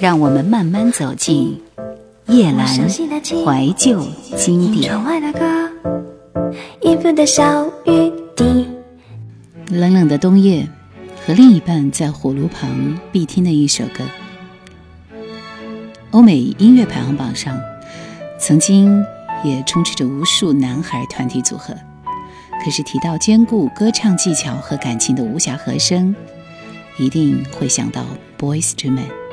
让我们慢慢走进叶阑怀旧经典。冷冷的冬夜，和另一半在火炉旁必听的一首歌。欧美音乐排行榜上，曾经也充斥着无数男孩团体组合。可是提到兼顾歌唱技巧和感情的无暇和声，一定会想到 Boys to Men。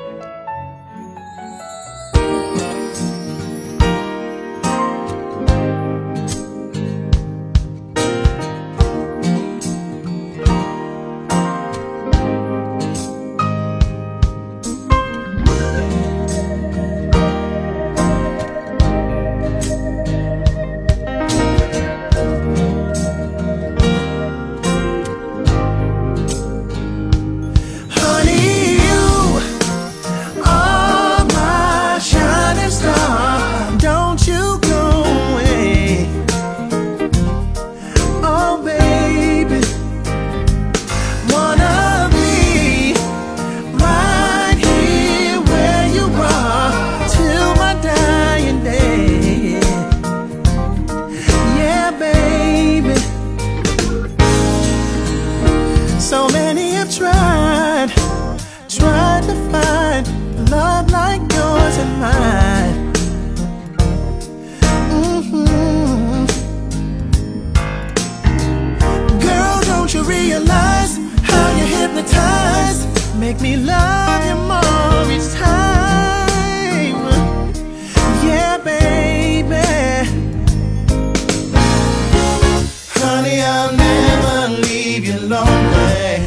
never leave you lonely.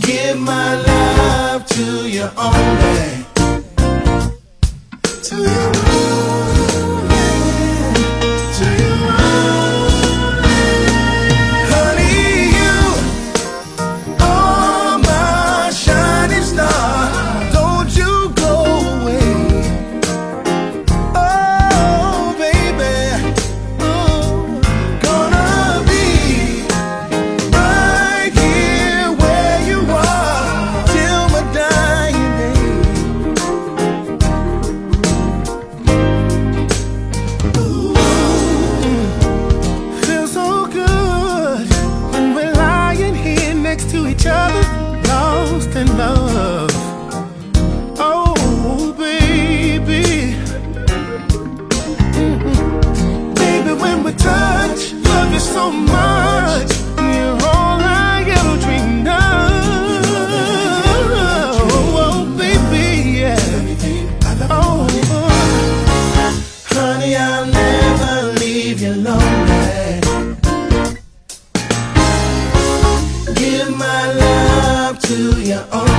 Give my love to you only. your own.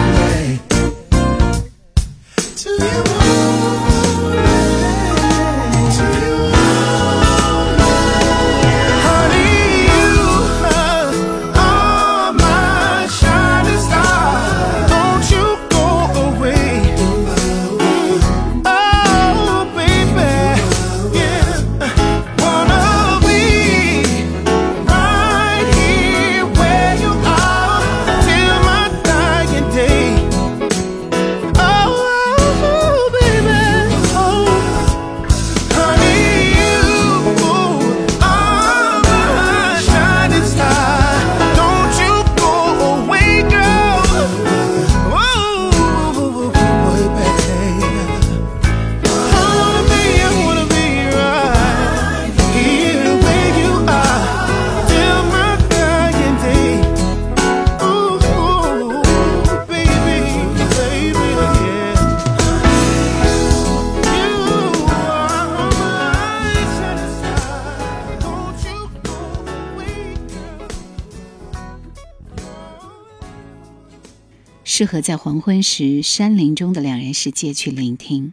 适合在黄昏时山林中的两人世界去聆听，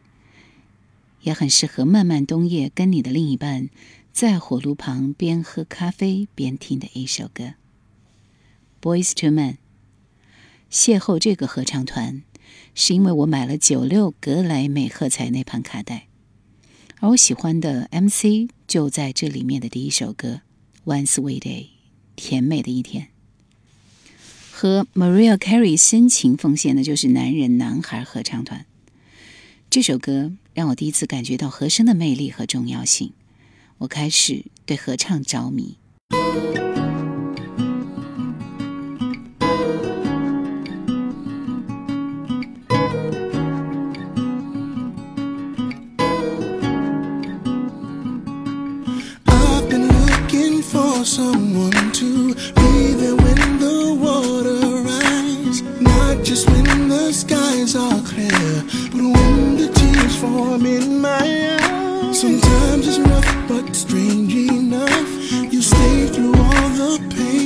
也很适合漫漫冬夜跟你的另一半在火炉旁边喝咖啡边听的一首歌。Boys to Men。邂逅这个合唱团，是因为我买了九六格莱美喝彩那盘卡带，而我喜欢的 MC 就在这里面的第一首歌《One Sweet Day》，甜美的一天。和 Maria Carey 深情奉献的就是男人男孩合唱团。这首歌让我第一次感觉到和声的魅力和重要性，我开始对合唱着迷。the skies are clear, but when the tears form in my eyes, sometimes it's rough, but strange enough, you stay through all the pain.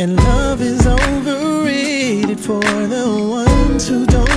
And love is overrated for the ones who don't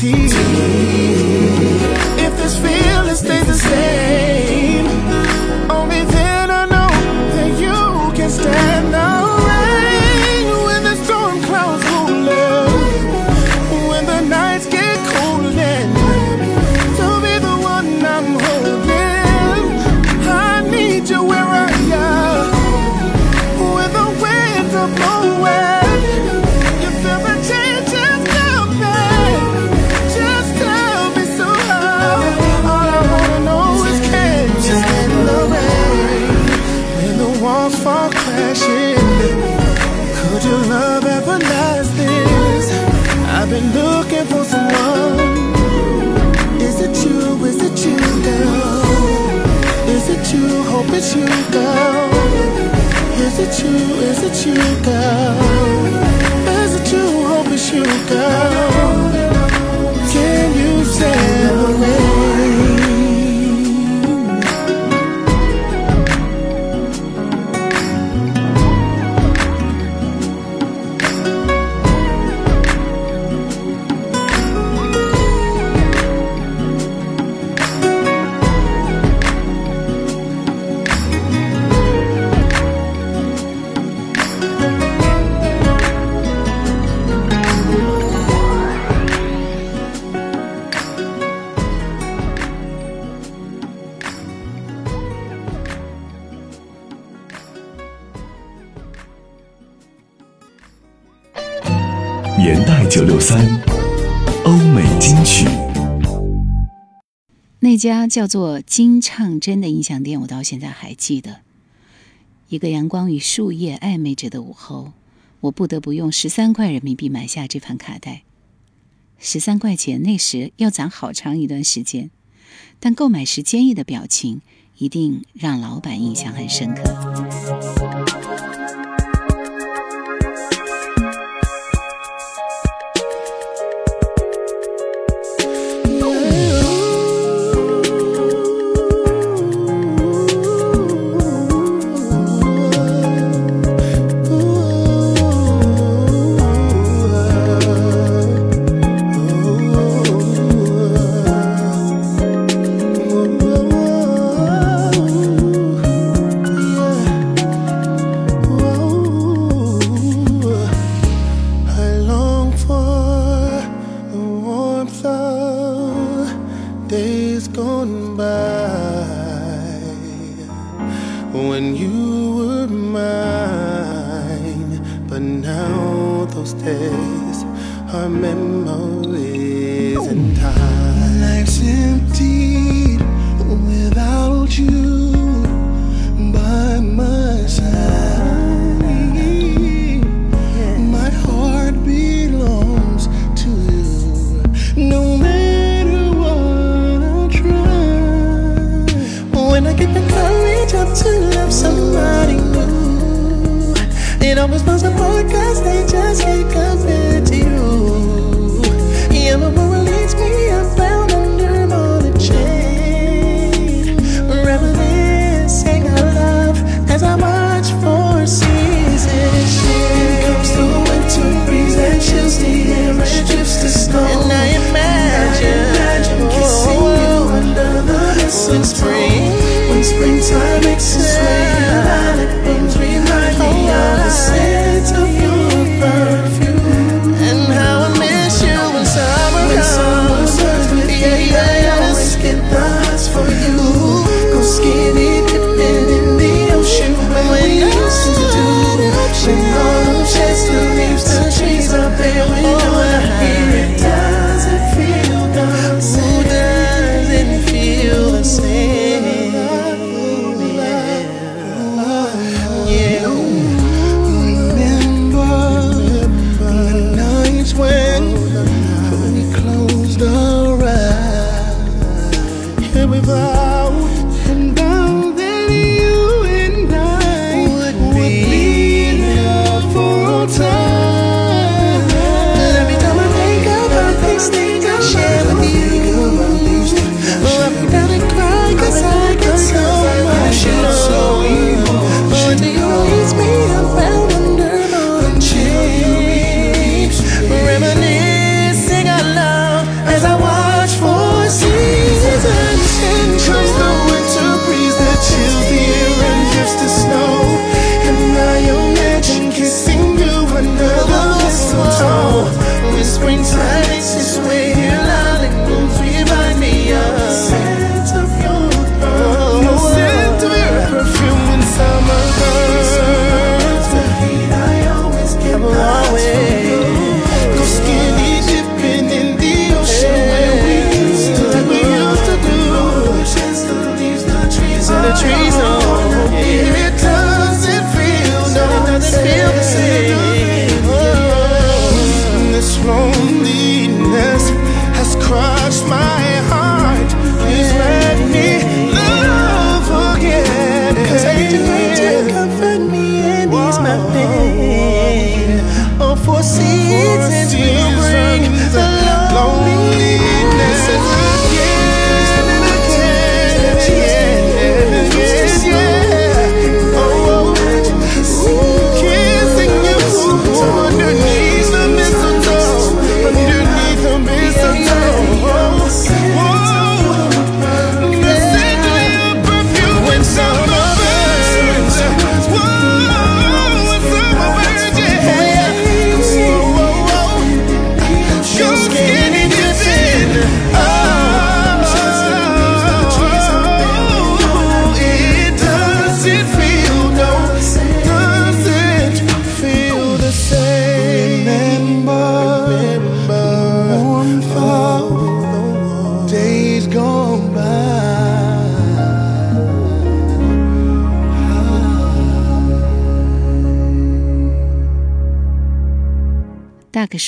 tea. tea. passion. Could your love ever last this? I've been looking for someone. Is it you? Is it you, girl? Is it you? Hope it's you, girl. Is it you? Is it you, girl? Is it you? Hope it's you, girl. Can you say? 家叫做金唱真的音响店，我到现在还记得。一个阳光与树叶暧昧着的午后，我不得不用十三块人民币买下这盘卡带。十三块钱那时要攒好长一段时间，但购买时坚毅的表情一定让老板印象很深刻。since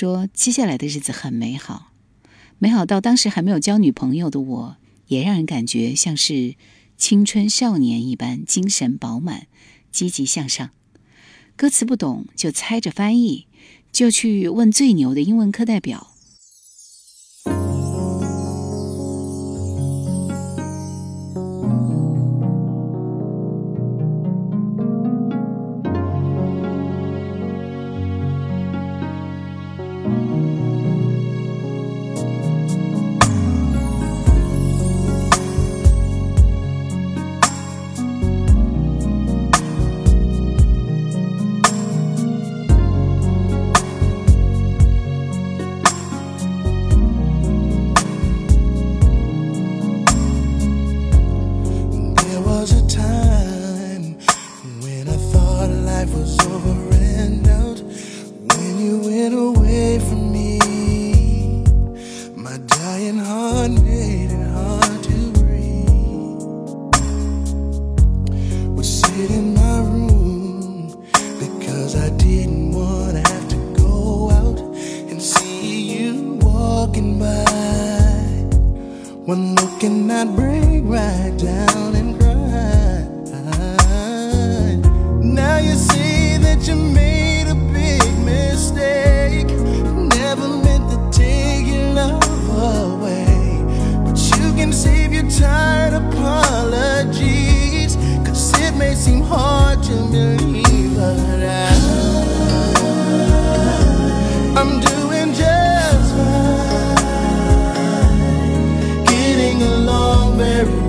说接下来的日子很美好。美好到当时还没有交女朋友的我也让人感觉像是青春少年一般精神饱满积极向上。歌词不懂就猜着翻译就去问最牛的英文课代表 One look at I break right down and cry. Now you see that you made a big mistake. Never meant to take your love away. But you can save your tired apologies. Cause it may seem hard to believe. very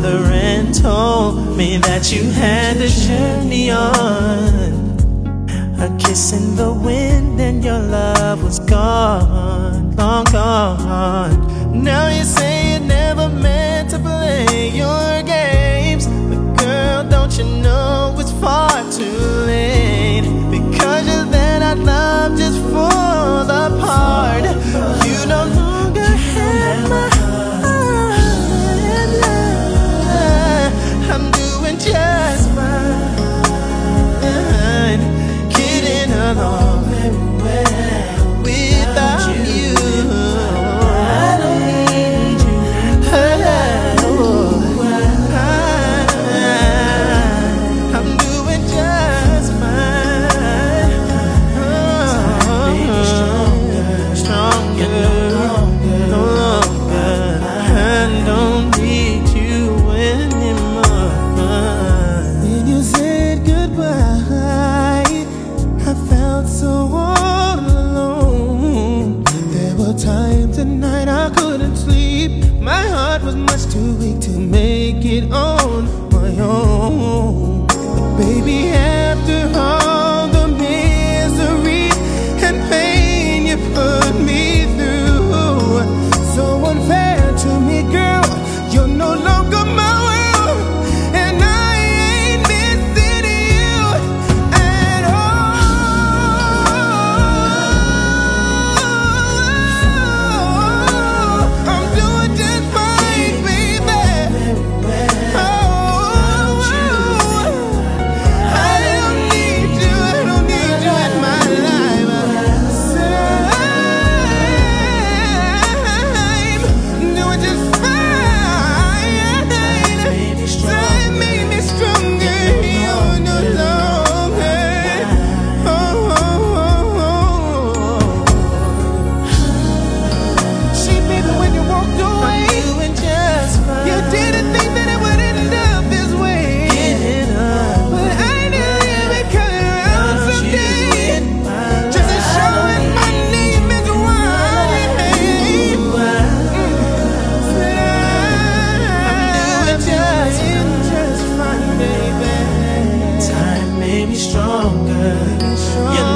together and told me that you had a journey on. A kiss in the wind and your love was gone, long gone. Now you say. it on my own. But baby, 笑的感受